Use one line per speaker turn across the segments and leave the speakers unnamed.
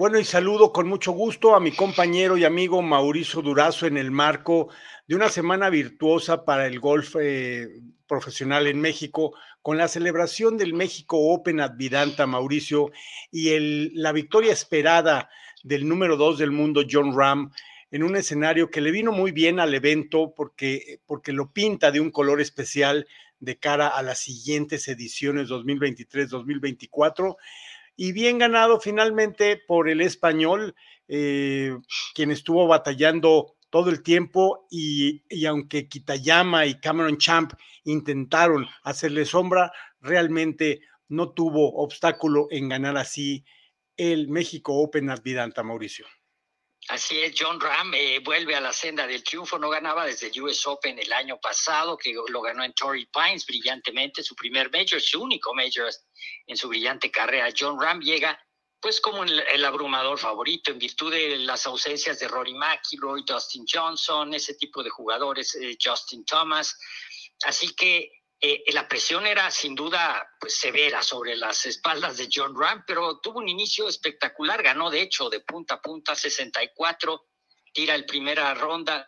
Bueno, y saludo con mucho gusto a mi compañero y amigo Mauricio Durazo en el marco de una semana virtuosa para el golf eh, profesional en México, con la celebración del México Open Advidanta, Mauricio, y la victoria esperada del número dos del mundo, John Ram, en un escenario que le vino muy bien al evento porque, porque lo pinta de un color especial de cara a las siguientes ediciones 2023-2024 y bien ganado finalmente por el español, eh, quien estuvo batallando todo el tiempo y, y, aunque Kitayama y Cameron Champ intentaron hacerle sombra, realmente no tuvo obstáculo en ganar así el México Open Advidanta, Mauricio.
Así es, John Ram eh, vuelve a la senda del triunfo, no ganaba desde el US Open el año pasado, que lo ganó en Torrey Pines brillantemente, su primer major, su único major en su brillante carrera. John Ram llega pues como el, el abrumador favorito en virtud de las ausencias de Rory McIlroy, Dustin Johnson, ese tipo de jugadores, eh, Justin Thomas. Así que eh, la presión era sin duda pues, severa sobre las espaldas de John Ram, pero tuvo un inicio espectacular, ganó de hecho de punta a punta 64, tira el primera ronda,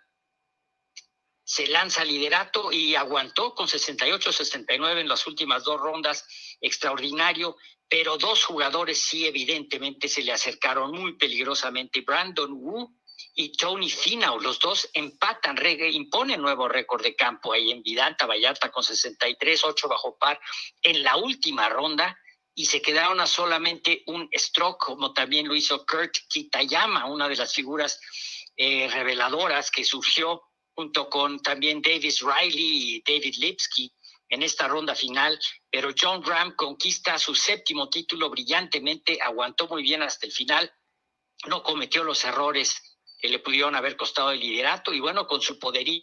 se lanza liderato y aguantó con 68-69 en las últimas dos rondas, extraordinario, pero dos jugadores sí evidentemente se le acercaron muy peligrosamente, Brandon Wu y Tony Finau. Los dos empatan, imponen nuevo récord de campo ahí en Vidanta, Vallarta con 63, 8 bajo par en la última ronda y se quedaron a solamente un stroke, como también lo hizo Kurt Kitayama, una de las figuras eh, reveladoras que surgió junto con también Davis Riley y David Lipsky en esta ronda final, pero John Graham conquista su séptimo título brillantemente, aguantó muy bien hasta el final, no cometió los errores que le pudieron haber costado el liderato y bueno, con su poderío.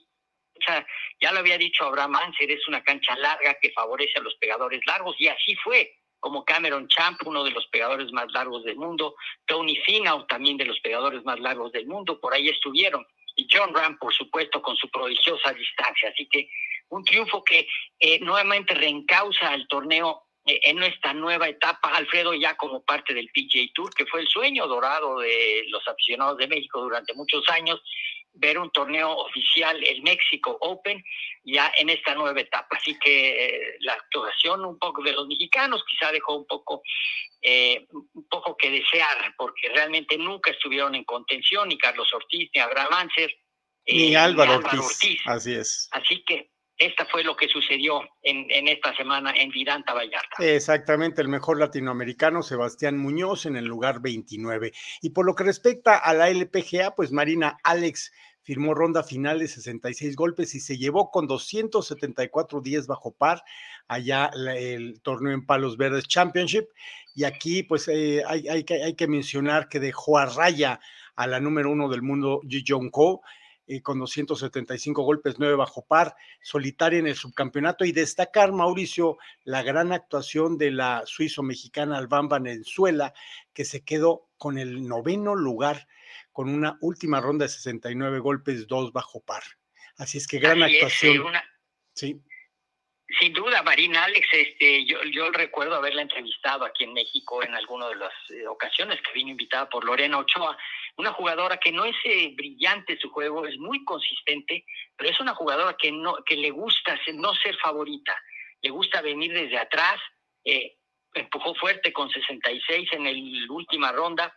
Ya lo había dicho Abraham Anser, es una cancha larga que favorece a los pegadores largos y así fue, como Cameron Champ, uno de los pegadores más largos del mundo, Tony Finau, también de los pegadores más largos del mundo, por ahí estuvieron, y John Ram, por supuesto, con su prodigiosa distancia. Así que un triunfo que eh, nuevamente reencausa al torneo en esta nueva etapa, Alfredo, ya como parte del PGA Tour, que fue el sueño dorado de los aficionados de México durante muchos años, ver un torneo oficial, el México Open, ya en esta nueva etapa. Así que eh, la actuación un poco de los mexicanos quizá dejó un poco, eh, un poco que desear, porque realmente nunca estuvieron en contención, ni Carlos Ortiz, ni Abraham Anser.
Ni, Álvaro, Ortiz. Así es.
Así que esta fue lo que sucedió en, en, esta semana en Vidanta Vallarta.
Exactamente, el mejor latinoamericano, Sebastián Muñoz, en el lugar 29. Y por lo que respecta a la LPGA, pues Marina Alex firmó ronda final de 66 golpes y se llevó con 274 días bajo par allá el torneo en Palos Verdes Championship. Y aquí, pues eh, hay, hay, hay, que mencionar que dejó a raya a la número uno del mundo, Ji Jong Ko eh, con 275 golpes, 9 bajo par, solitaria en el subcampeonato y destacar, Mauricio, la gran actuación de la suizo-mexicana Albamba Venezuela, que se quedó con el noveno lugar con una última ronda de 69 golpes, 2 bajo par. Así es que gran
Así
actuación.
Es, una...
Sí.
Sin duda, Marina Alex, este, yo, recuerdo haberla entrevistado aquí en México en alguna de las eh, ocasiones que vino invitada por Lorena Ochoa, una jugadora que no es eh, brillante su juego, es muy consistente, pero es una jugadora que no que le gusta no ser favorita, le gusta venir desde atrás, eh, empujó fuerte con 66 en la última ronda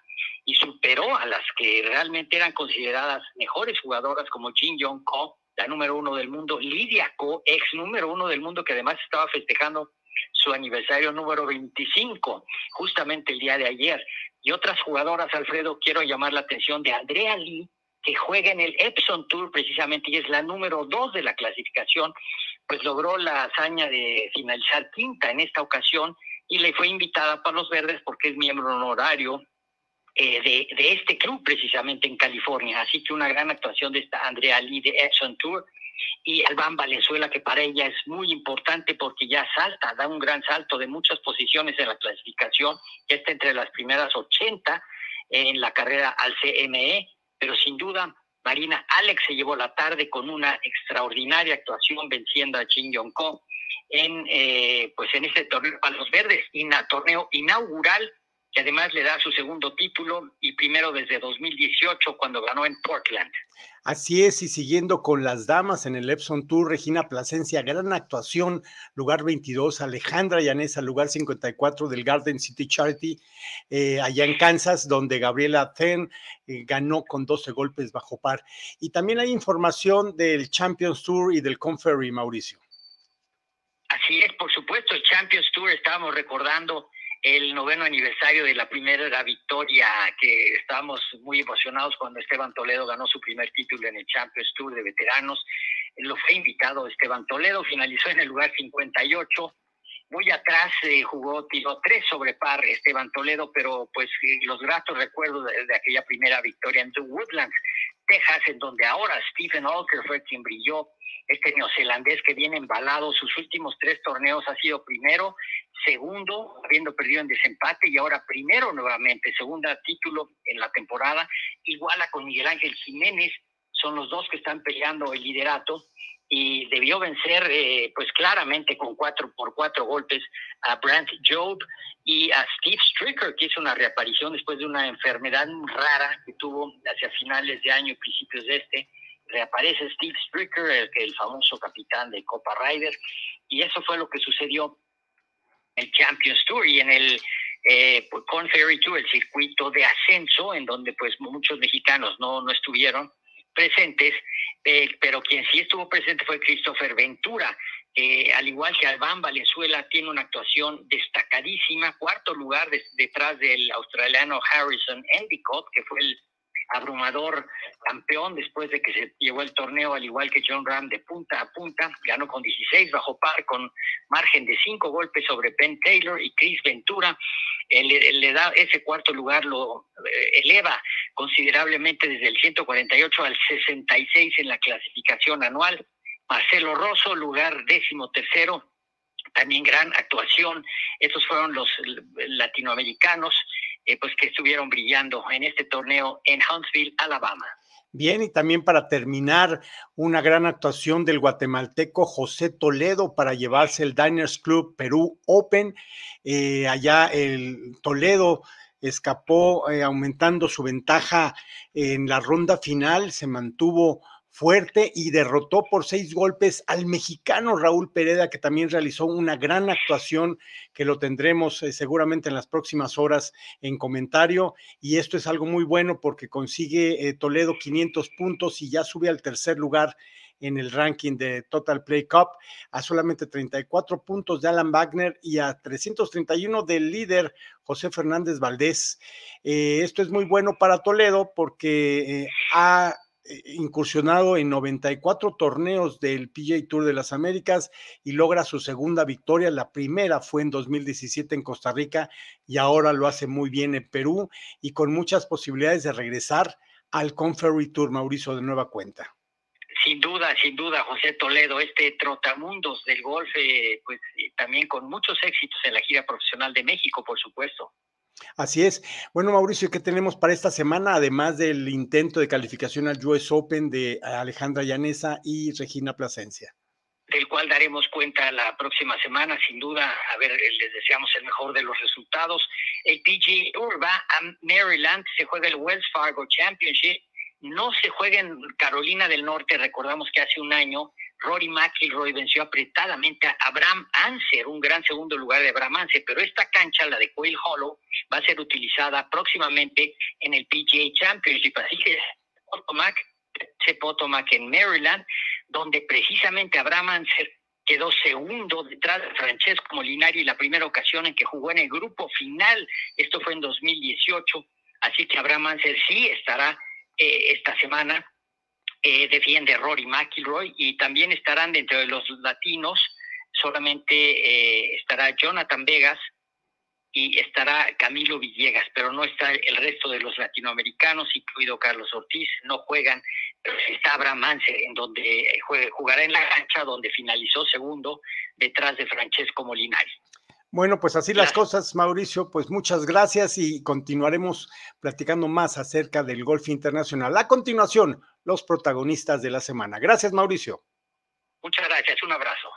y superó a las que realmente eran consideradas mejores jugadoras como Jin Yong Ko, la número uno del mundo, Lidia Ko, ex número uno del mundo, que además estaba festejando su aniversario número 25, justamente el día de ayer. Y otras jugadoras, Alfredo, quiero llamar la atención de Andrea Lee, que juega en el Epson Tour precisamente y es la número dos de la clasificación, pues logró la hazaña de finalizar quinta en esta ocasión y le fue invitada para los verdes porque es miembro honorario eh, de, de, este club precisamente en California. Así que una gran actuación de esta Andrea Lee de Epson Tour y Albán Valenzuela, que para ella es muy importante porque ya salta, da un gran salto de muchas posiciones en la clasificación, ya está entre las primeras 80 en la carrera al CME, pero sin duda Marina Alex se llevó la tarde con una extraordinaria actuación venciendo a Jin Yong Ko en, eh, pues en este torneo para los verdes, torneo inaugural que además le da su segundo título y primero desde 2018 cuando ganó en Portland.
Así es, y siguiendo con las damas en el Epson Tour, Regina Plasencia, gran actuación, lugar 22, Alejandra Llanesa, lugar 54 del Garden City Charity, eh, allá en Kansas, donde Gabriela Ten eh, ganó con 12 golpes bajo par. Y también hay información del Champions Tour y del Conferry, Mauricio.
Así es, por supuesto, el Champions Tour, estábamos recordando el noveno aniversario de la primera victoria, que estábamos muy emocionados cuando Esteban Toledo ganó su primer título en el Champions Tour de veteranos. Lo fue invitado Esteban Toledo, finalizó en el lugar 58. Muy atrás eh, jugó, tiró tres sobre par Esteban Toledo, pero pues eh, los gratos recuerdos de, aquella primera victoria en The Woodlands, En donde ahora Stephen Alker fue quien brilló este neozelandés que viene embalado, sus últimos tres torneos ha sido primero, segundo, habiendo perdido en desempate, y ahora primero nuevamente, segunda título en la temporada, iguala con Miguel Ángel Jiménez, son los dos que están peleando el liderato, y debió vencer eh, pues claramente con cuatro por cuatro golpes a Brant Job y a Steve Stricker, que hizo una reaparición después de una enfermedad rara que tuvo hacia finales de año y principios de este, reaparece Steve Stricker, el, el famoso capitán de Copa Ryder, y eso fue lo que sucedió en el Champions Tour y en el eh, pues, Ferry Tour, el circuito de ascenso, en donde pues muchos mexicanos no, no estuvieron presentes, eh, pero quien sí estuvo presente fue Christopher Ventura, que al igual que Albán Valenzuela tiene una actuación destacadísima, cuarto lugar detrás del australiano Harrison Endicott, que fue el abrumador campeón después de que se llevó el torneo al igual que John Ram de punta a punta, ganó con 16 bajo par con margen de 5 golpes sobre Ben Taylor y Chris Ventura, le, da ese cuarto lugar lo eh, eleva considerablemente desde el 148 al 66 en la clasificación anual. Marcelo Rosso, lugar décimo tercero, también gran actuación. Estos fueron los latinoamericanos eh, pues que estuvieron brillando en este torneo en Huntsville, Alabama.
Bien, y también para terminar, una gran actuación del guatemalteco José Toledo para llevarse el Diners Club Perú Open. Eh, allá el Toledo escapó eh, aumentando su ventaja en la ronda final, se mantuvo fuerte y derrotó por seis golpes al mexicano Raúl Pereda, que también realizó una gran actuación, que lo tendremos eh, seguramente en las próximas horas en comentario. Y esto es algo muy bueno porque consigue eh, Toledo 500 puntos y ya sube al tercer lugar en el ranking de Total Play Cup, a solamente 34 puntos de Alan Wagner y a 331 del líder José Fernández Valdés. Eh, esto es muy bueno para Toledo porque ha incursionado en 94 torneos del PGA Tour de las Américas y logra su segunda victoria. La primera fue en 2017 en Costa Rica y ahora lo hace muy bien en Perú y con muchas posibilidades de regresar al Conferry Tour, Mauricio, de nueva cuenta.
Sin duda, sin duda, José Toledo, este trotamundos del golf, eh, pues eh, también con muchos éxitos en la gira profesional de México, por supuesto.
Así es. Bueno, Mauricio, ¿qué tenemos para esta semana? Además del intento de calificación al US Open de Alejandra Llanesa y Regina Plasencia.
Del cual daremos cuenta la próxima semana, sin duda. A ver, les deseamos el mejor de los resultados. El PG Urba a Maryland, se juega el Wells Fargo Championship. No se juega en Carolina del Norte, recordamos que hace un año Rory McIlroy venció apretadamente a Abraham Anser, un gran segundo lugar de Abraham Anser, pero esta cancha, la de Quail Hollow, va a ser utilizada próximamente en el PGA Championship, así que Potomac, Potomac en Maryland, donde precisamente Abraham Anser quedó segundo detrás de Francesco Molinari la primera ocasión en que jugó en el grupo final, esto fue en 2018, así que Abraham Anser sí estará eh, esta semana eh, defiende Rory McIlroy y también estarán dentro de los latinos, solamente eh, estará Jonathan Vegas y estará Camilo Villegas, pero no está el resto de los latinoamericanos, incluido Carlos Ortiz, no juegan, pero está Abraham en donde jugará en la cancha donde finalizó segundo detrás de Francesco Molinari.
Bueno, pues así las cosas, Mauricio. Pues muchas gracias y continuaremos platicando más acerca del golf internacional. A continuación, los protagonistas de la semana. Gracias, Mauricio.
Muchas gracias, un abrazo.